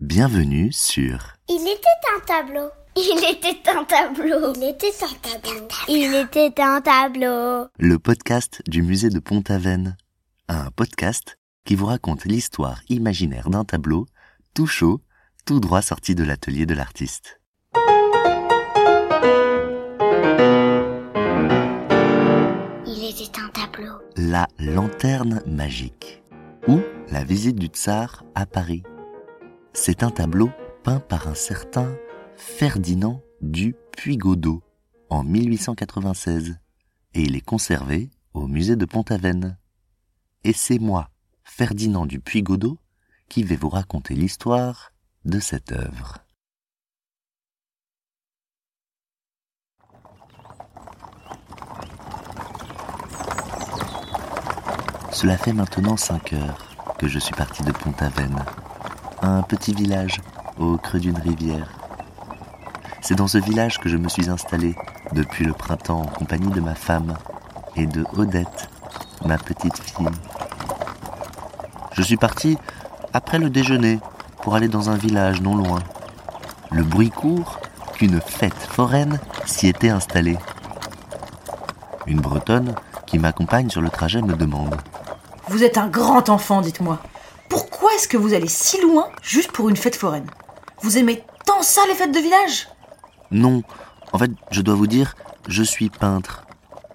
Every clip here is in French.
Bienvenue sur Il était un tableau. Il était un tableau. Il était un tableau. Il était un tableau. le podcast du musée de Pont-Aven. Un podcast qui vous raconte l'histoire imaginaire d'un tableau tout chaud, tout droit sorti de l'atelier de l'artiste. Il était un tableau. La lanterne magique ou la visite du tsar à Paris. C'est un tableau peint par un certain Ferdinand du Puygodot en 1896 et il est conservé au musée de Pont-Aven. Et c'est moi, Ferdinand du Puygodot, qui vais vous raconter l'histoire de cette œuvre. Cela fait maintenant cinq heures que je suis parti de Pont-Aven, un petit village au creux d'une rivière. C'est dans ce village que je me suis installé depuis le printemps en compagnie de ma femme et de Odette, ma petite fille. Je suis parti après le déjeuner pour aller dans un village non loin. Le bruit court qu'une fête foraine s'y était installée. Une Bretonne qui m'accompagne sur le trajet me demande Vous êtes un grand enfant, dites-moi. Pourquoi est-ce que vous allez si loin juste pour une fête foraine? Vous aimez tant ça les fêtes de village? Non, en fait, je dois vous dire, je suis peintre.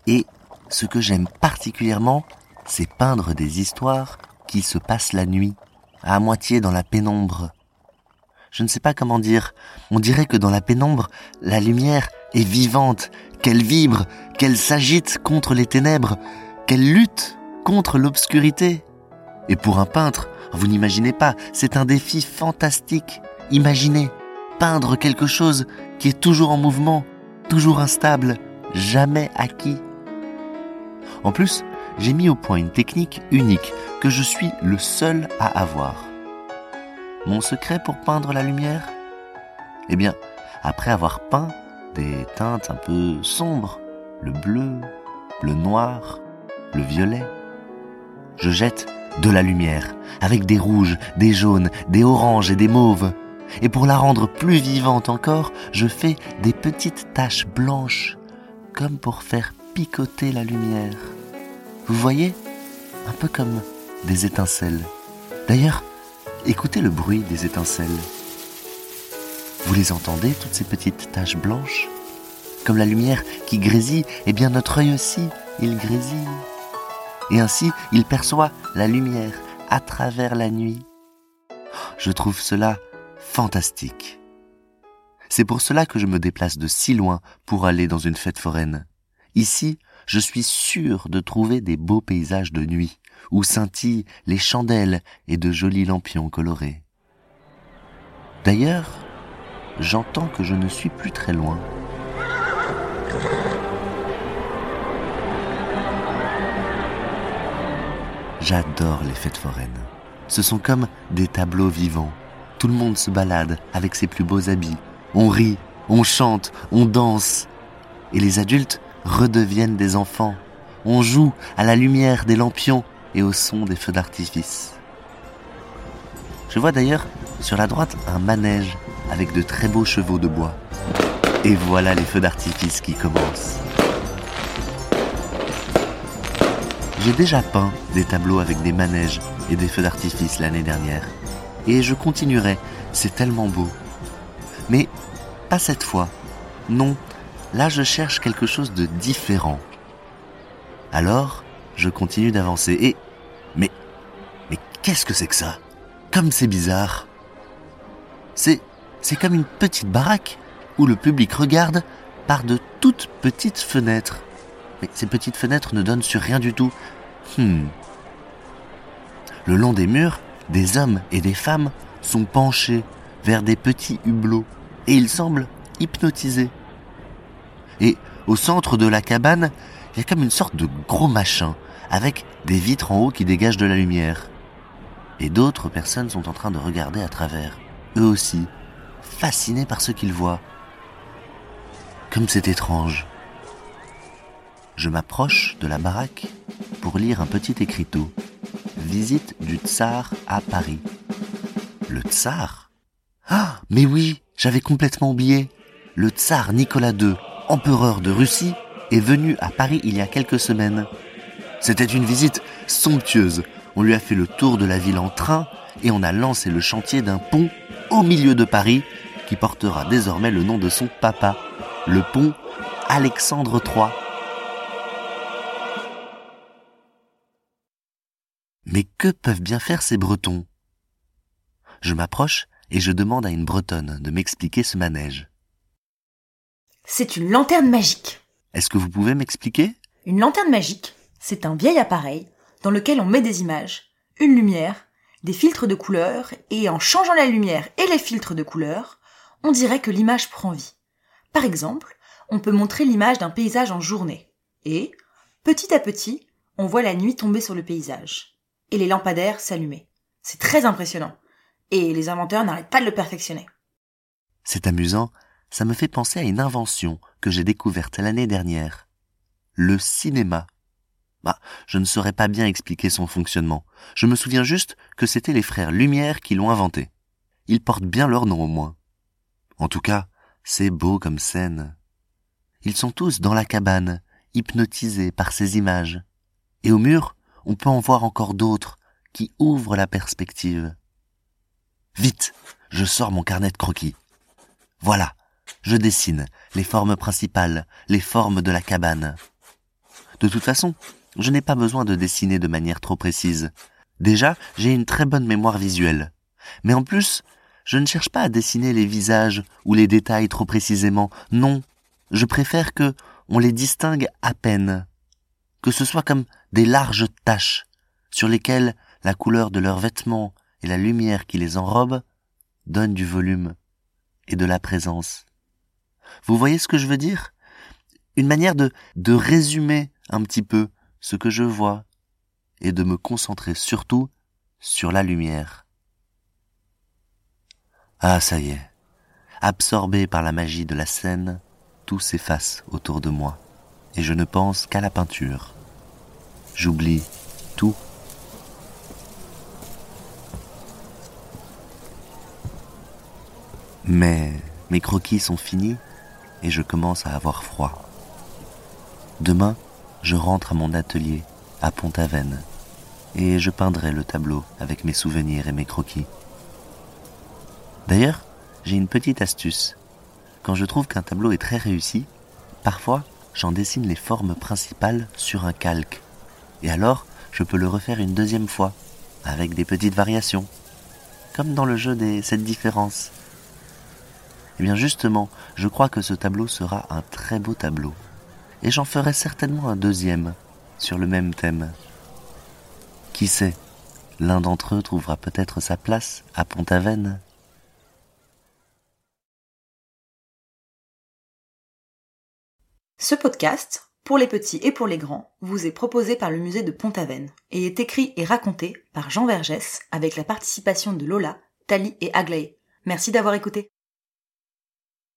Et ce que j'aime particulièrement, c'est peindre des histoires qui se passent la nuit, à moitié dans la pénombre. Je ne sais pas comment dire, on dirait que dans la pénombre, la lumière est vivante, qu'elle vibre, qu'elle s'agite contre les ténèbres, qu'elle lutte contre l'obscurité. Et pour un peintre, vous n'imaginez pas, c'est un défi fantastique. Imaginez, peindre quelque chose qui est toujours en mouvement, toujours instable, jamais acquis. En plus, j'ai mis au point une technique unique que je suis le seul à avoir. Mon secret pour peindre la lumière? Eh bien, après avoir peint des teintes un peu sombres, le bleu, le noir, le violet, je jette de la lumière avec des rouges, des jaunes, des oranges et des mauves. Et pour la rendre plus vivante encore, je fais des petites taches blanches, comme pour faire picoter la lumière. Vous voyez? Un peu comme des étincelles. D'ailleurs, écoutez le bruit des étincelles. Vous les entendez, toutes ces petites taches blanches? Comme la lumière qui grésille, eh bien notre œil aussi, il grésille. Et ainsi, il perçoit la lumière à travers la nuit. Je trouve cela fantastique. C'est pour cela que je me déplace de si loin pour aller dans une fête foraine. Ici, je suis sûr de trouver des beaux paysages de nuit, où scintillent les chandelles et de jolis lampions colorés. D'ailleurs, j'entends que je ne suis plus très loin. J'adore les fêtes foraines. Ce sont comme des tableaux vivants. Tout le monde se balade avec ses plus beaux habits. On rit, on chante, on danse. Et les adultes redeviennent des enfants. On joue à la lumière des lampions et au son des feux d'artifice. Je vois d'ailleurs sur la droite un manège avec de très beaux chevaux de bois. Et voilà les feux d'artifice qui commencent. J'ai déjà peint des tableaux avec des manèges et des feux d'artifice l'année dernière. Et je continuerai, c'est tellement beau. Mais pas cette fois. Non, là je cherche quelque chose de différent. Alors, je continue d'avancer et... Mais... Mais qu'est-ce que c'est que ça? Comme c'est bizarre. C'est... C'est comme une petite baraque où le public regarde par de toutes petites fenêtres. Mais ces petites fenêtres ne donnent sur rien du tout. Hmm. Le long des murs, des hommes et des femmes sont penchés vers des petits hublots et ils semblent hypnotisés. Et au centre de la cabane, il y a comme une sorte de gros machin avec des vitres en haut qui dégagent de la lumière. Et d'autres personnes sont en train de regarder à travers, eux aussi, fascinés par ce qu'ils voient. Comme c'est étrange. Je m'approche de la baraque pour lire un petit écriteau. Visite du tsar à Paris. Le tsar? Ah, mais oui, j'avais complètement oublié. Le tsar Nicolas II, empereur de Russie, est venu à Paris il y a quelques semaines. C'était une visite somptueuse. On lui a fait le tour de la ville en train et on a lancé le chantier d'un pont au milieu de Paris qui portera désormais le nom de son papa, le pont Alexandre III. Mais que peuvent bien faire ces Bretons? Je m'approche et je demande à une Bretonne de m'expliquer ce manège. C'est une lanterne magique. Est-ce que vous pouvez m'expliquer? Une lanterne magique, c'est un vieil appareil dans lequel on met des images, une lumière, des filtres de couleurs, et en changeant la lumière et les filtres de couleurs, on dirait que l'image prend vie. Par exemple, on peut montrer l'image d'un paysage en journée, et, petit à petit, on voit la nuit tomber sur le paysage, et les lampadaires s'allumer. C'est très impressionnant, et les inventeurs n'arrêtent pas de le perfectionner. C'est amusant, ça me fait penser à une invention que j'ai découverte l'année dernière. Le cinéma. Bah, je ne saurais pas bien expliquer son fonctionnement. Je me souviens juste que c'était les frères Lumière qui l'ont inventé. Ils portent bien leur nom au moins. En tout cas, c'est beau comme scène. Ils sont tous dans la cabane, hypnotisés par ces images. Et au mur, on peut en voir encore d'autres qui ouvrent la perspective. Vite, je sors mon carnet de croquis. Voilà, je dessine les formes principales, les formes de la cabane. De toute façon, je n'ai pas besoin de dessiner de manière trop précise. Déjà, j'ai une très bonne mémoire visuelle. Mais en plus, je ne cherche pas à dessiner les visages ou les détails trop précisément. Non, je préfère que on les distingue à peine. Que ce soit comme des larges taches sur lesquelles la couleur de leurs vêtements et la lumière qui les enrobe donnent du volume et de la présence. Vous voyez ce que je veux dire? Une manière de, de résumer un petit peu ce que je vois et de me concentrer surtout sur la lumière. Ah, ça y est. Absorbé par la magie de la scène, tout s'efface autour de moi et je ne pense qu'à la peinture. J'oublie tout. Mais mes croquis sont finis et je commence à avoir froid. Demain, je rentre à mon atelier à Pont-Aven et je peindrai le tableau avec mes souvenirs et mes croquis. D'ailleurs, j'ai une petite astuce. Quand je trouve qu'un tableau est très réussi, parfois j'en dessine les formes principales sur un calque. Et alors, je peux le refaire une deuxième fois, avec des petites variations. Comme dans le jeu des sept différences. Eh bien justement, je crois que ce tableau sera un très beau tableau. Et j'en ferai certainement un deuxième, sur le même thème. Qui sait, l'un d'entre eux trouvera peut-être sa place à Pont-Aven. Ce podcast, pour les petits et pour les grands, vous est proposé par le musée de Pont-Aven et est écrit et raconté par Jean Vergès avec la participation de Lola, Tali et Aglaé. Merci d'avoir écouté.